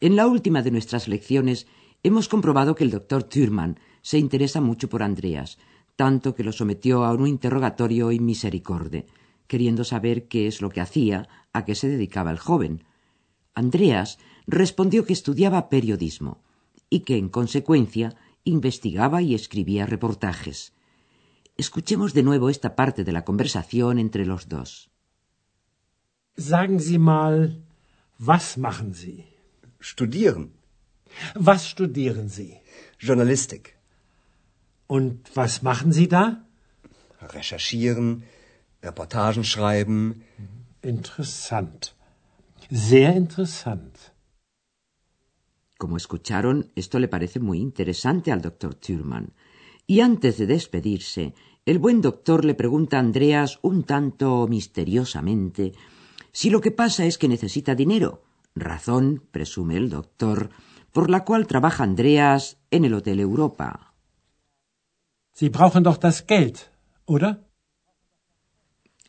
En la última de nuestras lecciones hemos comprobado que el doctor Thürmann se interesa mucho por Andreas, tanto que lo sometió a un interrogatorio inmisericorde, queriendo saber qué es lo que hacía, a qué se dedicaba el joven. Andreas respondió que estudiaba periodismo y que, en consecuencia, investigaba y escribía reportajes. Escuchemos de nuevo esta parte de la conversación entre los dos. Sagen Sie mal, was machen Sie? Studieren, Was studieren Sie? Journalistik, Und was machen Sie da? recherchieren, Reportagen schreiben. Interessant. Sehr interessant. Como escucharon, esto le parece muy interesante al doctor Thurman. Y antes de despedirse, el buen doctor le pregunta a Andreas un tanto misteriosamente si lo que pasa es que necesita dinero, razón, presume el doctor, por la cual trabaja Andreas en el Hotel Europa. Sie brauchen doch das Geld, oder?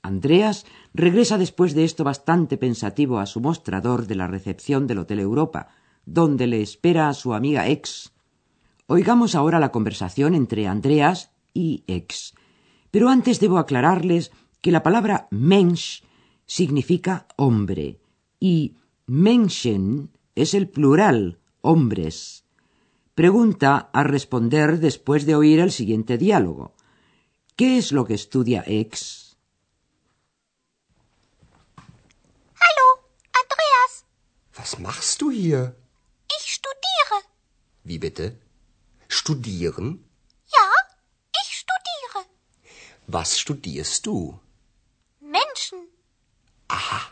Andreas regresa después de esto bastante pensativo a su mostrador de la recepción del Hotel Europa, donde le espera a su amiga ex. Oigamos ahora la conversación entre Andreas y ex. Pero antes debo aclararles que la palabra Mensch significa hombre y Menschen es el plural, hombres. Pregunta a responder después de oír el siguiente diálogo. ¿Qué es lo que estudia ex? Hallo, Andreas. Was machst du hier? Ich studiere. Wie bitte? Studieren? Ja, ich studiere. Was studierst du? Menschen. Aha,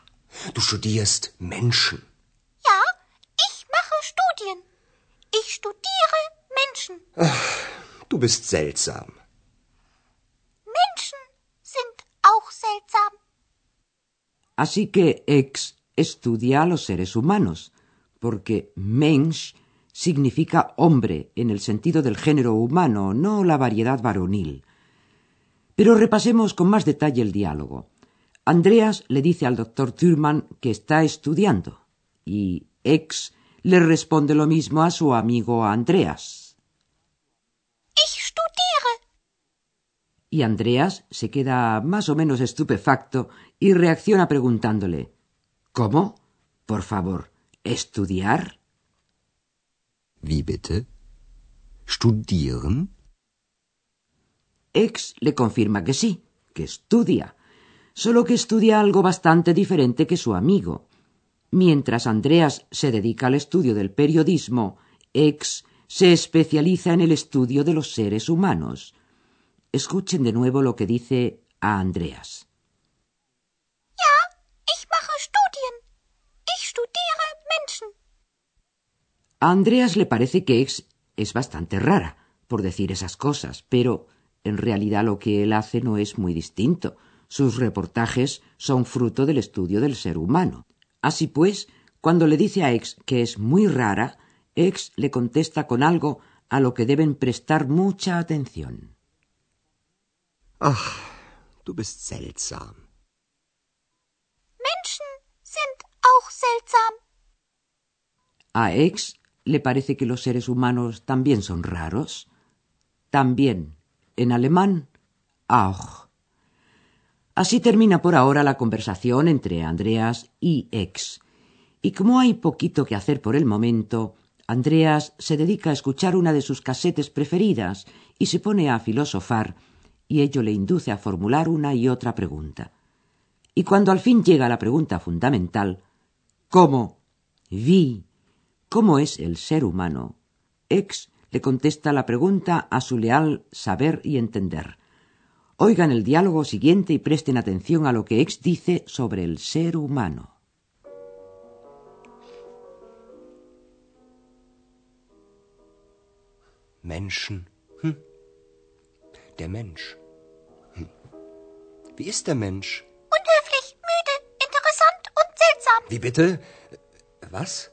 du studierst Menschen. Ja, ich mache Studien. Ich studiere Menschen. Du bist seltsam. Menschen sind auch seltsam. Así que ex estudia a los seres humanos, porque Mensch significa hombre en el sentido del género humano, no la variedad varonil. Pero repasemos con más detalle el diálogo. Andreas le dice al doctor Thurman que está estudiando y ex le responde lo mismo a su amigo Andreas. Ich studiere. Y Andreas se queda más o menos estupefacto y reacciona preguntándole ¿Cómo? Por favor, ¿estudiar? Wie bitte? Studieren? Ex le confirma que sí, que estudia, solo que estudia algo bastante diferente que su amigo. Mientras Andreas se dedica al estudio del periodismo, Ex se especializa en el estudio de los seres humanos. Escuchen de nuevo lo que dice a Andreas. Ja, ich mache Studien. Ich studiere Menschen. A Andreas le parece que Ex es bastante rara por decir esas cosas, pero en realidad lo que él hace no es muy distinto. Sus reportajes son fruto del estudio del ser humano. Así pues, cuando le dice a Ex que es muy rara, Ex le contesta con algo a lo que deben prestar mucha atención. Ach, du bist seltsam. Menschen sind auch seltsam. A Ex le parece que los seres humanos también son raros. También, en alemán, auch. Así termina por ahora la conversación entre Andreas y Ex. Y como hay poquito que hacer por el momento, Andreas se dedica a escuchar una de sus casetes preferidas y se pone a filosofar, y ello le induce a formular una y otra pregunta. Y cuando al fin llega la pregunta fundamental, ¿cómo? Vi, ¿cómo es el ser humano? Ex le contesta la pregunta a su leal saber y entender. Oigan el diálogo siguiente y presten atención a lo que Ex dice sobre el ser humano. Menschen. Hm. Der Mensch. Hm. Wie ist der Mensch? Unhöflich, müde, interessant und seltsam. Wie bitte? Was?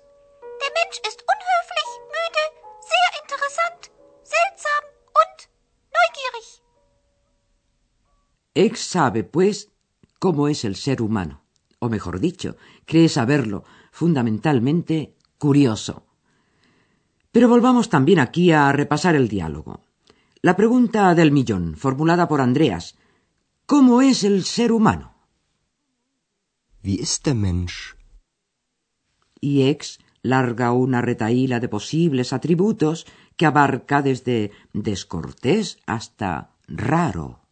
Ex sabe, pues, cómo es el ser humano, o mejor dicho, cree saberlo, fundamentalmente curioso. Pero volvamos también aquí a repasar el diálogo. La pregunta del millón, formulada por Andreas, ¿cómo es el ser humano? Wie ist der Mensch? Y ex larga una retaíla de posibles atributos que abarca desde descortés hasta raro.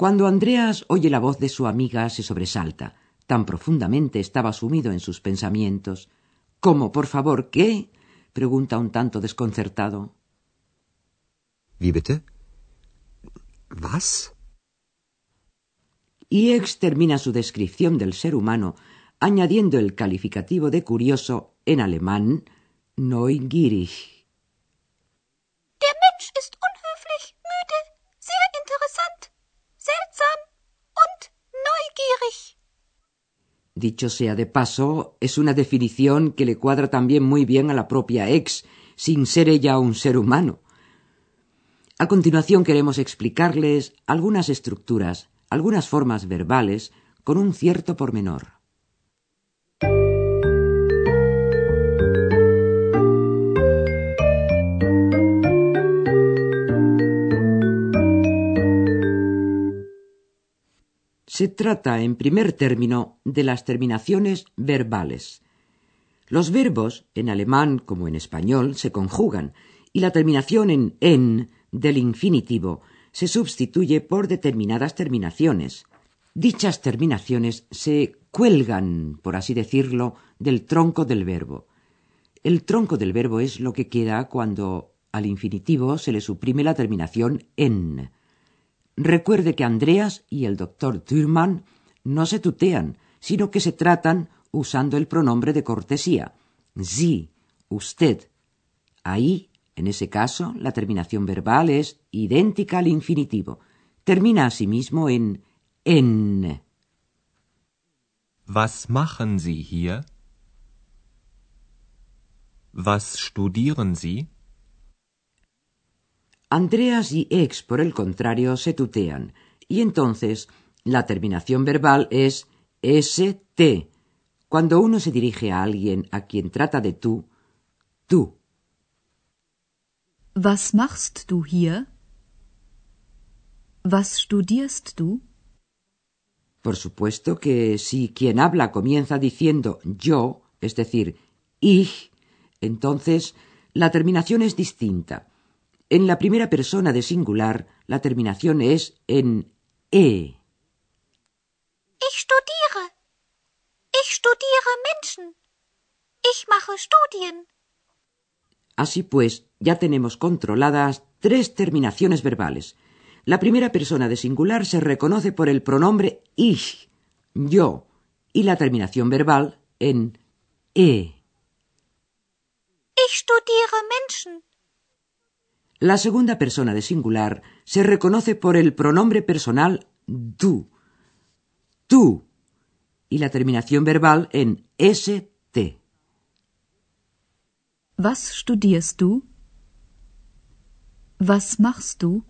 Cuando Andreas oye la voz de su amiga se sobresalta. Tan profundamente estaba sumido en sus pensamientos. ¿Cómo, por favor, qué? pregunta un tanto desconcertado. Wie bitte? Was? Y ex termina su descripción del ser humano añadiendo el calificativo de curioso en alemán neugierig. Der Mensch ist unhöflich, müde, sehr interessant, seltsam und neugierig. Dicho sea de paso, es una definición que le cuadra también muy bien a la propia ex, sin ser ella un ser humano. A continuación queremos explicarles algunas estructuras, algunas formas verbales con un cierto pormenor. Se trata, en primer término, de las terminaciones verbales. Los verbos, en alemán como en español, se conjugan, y la terminación en en del infinitivo se sustituye por determinadas terminaciones. Dichas terminaciones se cuelgan, por así decirlo, del tronco del verbo. El tronco del verbo es lo que queda cuando al infinitivo se le suprime la terminación en. Recuerde que Andreas y el doctor Thürmann no se tutean, sino que se tratan usando el pronombre de cortesía. Sie, usted. Ahí, en ese caso, la terminación verbal es idéntica al infinitivo. Termina asimismo en en. Was machen Sie hier? Was studieren Sie? Andreas y ex, por el contrario, se tutean, y entonces la terminación verbal es st. Cuando uno se dirige a alguien a quien trata de tú, tú. Was machst du hier? Was studierst du? Por supuesto que si quien habla comienza diciendo yo, es decir, ich, entonces la terminación es distinta. En la primera persona de singular, la terminación es en e. Ich studiere. Ich studiere Menschen. Ich mache Studien. Así pues, ya tenemos controladas tres terminaciones verbales. La primera persona de singular se reconoce por el pronombre ich, yo, y la terminación verbal en e. Ich studiere Menschen. La segunda persona de singular se reconoce por el pronombre personal du, tú, y la terminación verbal en st. Was studierst du? Was machst du?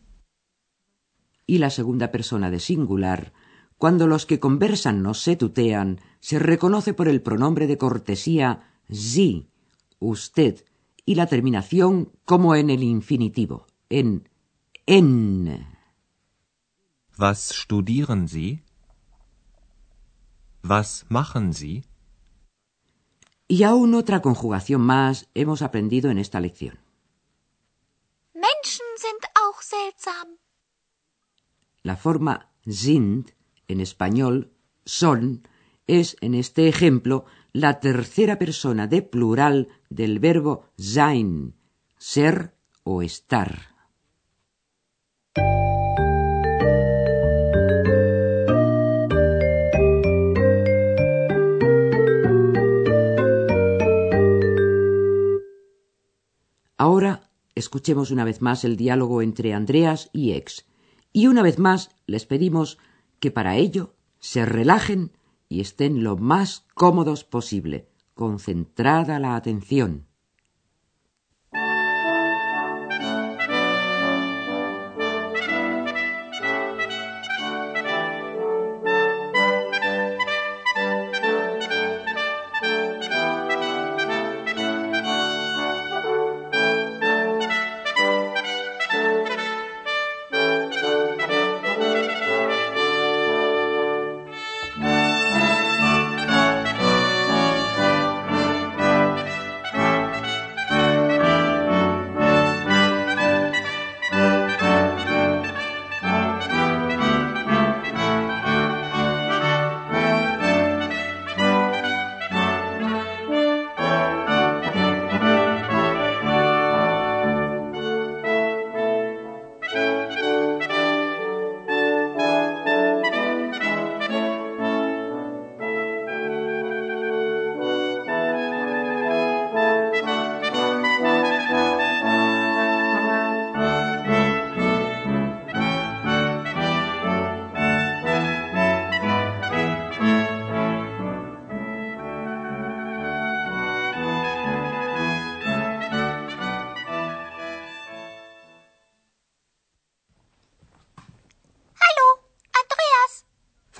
Y la segunda persona de singular, cuando los que conversan no se tutean, se reconoce por el pronombre de cortesía Sie, usted, y la terminación como en el infinitivo, en en. Was studieren Sie? Was machen Sie? Y aún otra conjugación más hemos aprendido en esta lección. Menschen sind auch seltsam. La forma sind, en español, son, es en este ejemplo la tercera persona de plural del verbo sein, ser o estar. Ahora escuchemos una vez más el diálogo entre Andreas y Ex, y una vez más les pedimos que para ello se relajen y estén lo más cómodos posible concentrada la atención.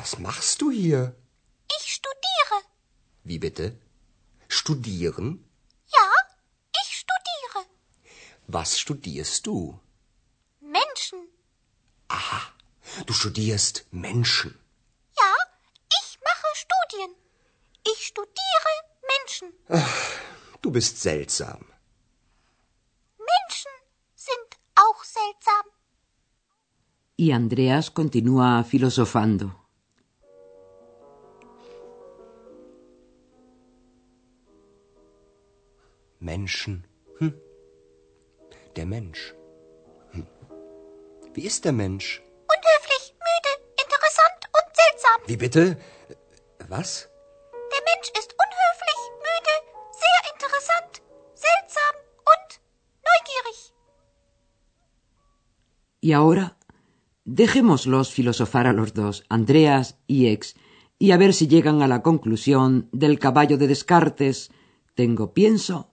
Was machst du hier? Ich studiere. Wie bitte? Studieren? Ja, ich studiere. Was studierst du? Menschen. Du studierst Menschen. Ja, ich mache Studien. Ich studiere Menschen. Du bist seltsam. Menschen sind auch seltsam. Y Andreas continúa filosofando. Menschen. Hm. Der Mensch. Hm. Wie ist der Mensch? Unhöflich, müde, interessant und seltsam. Wie bitte? Was? Der Mensch ist unhöflich, müde, sehr interessant, seltsam und neugierig. Y ahora dejémoslos filosofar a los dos, Andreas y Ex, y a ver si llegan a la conclusión del caballo de Descartes tengo pienso,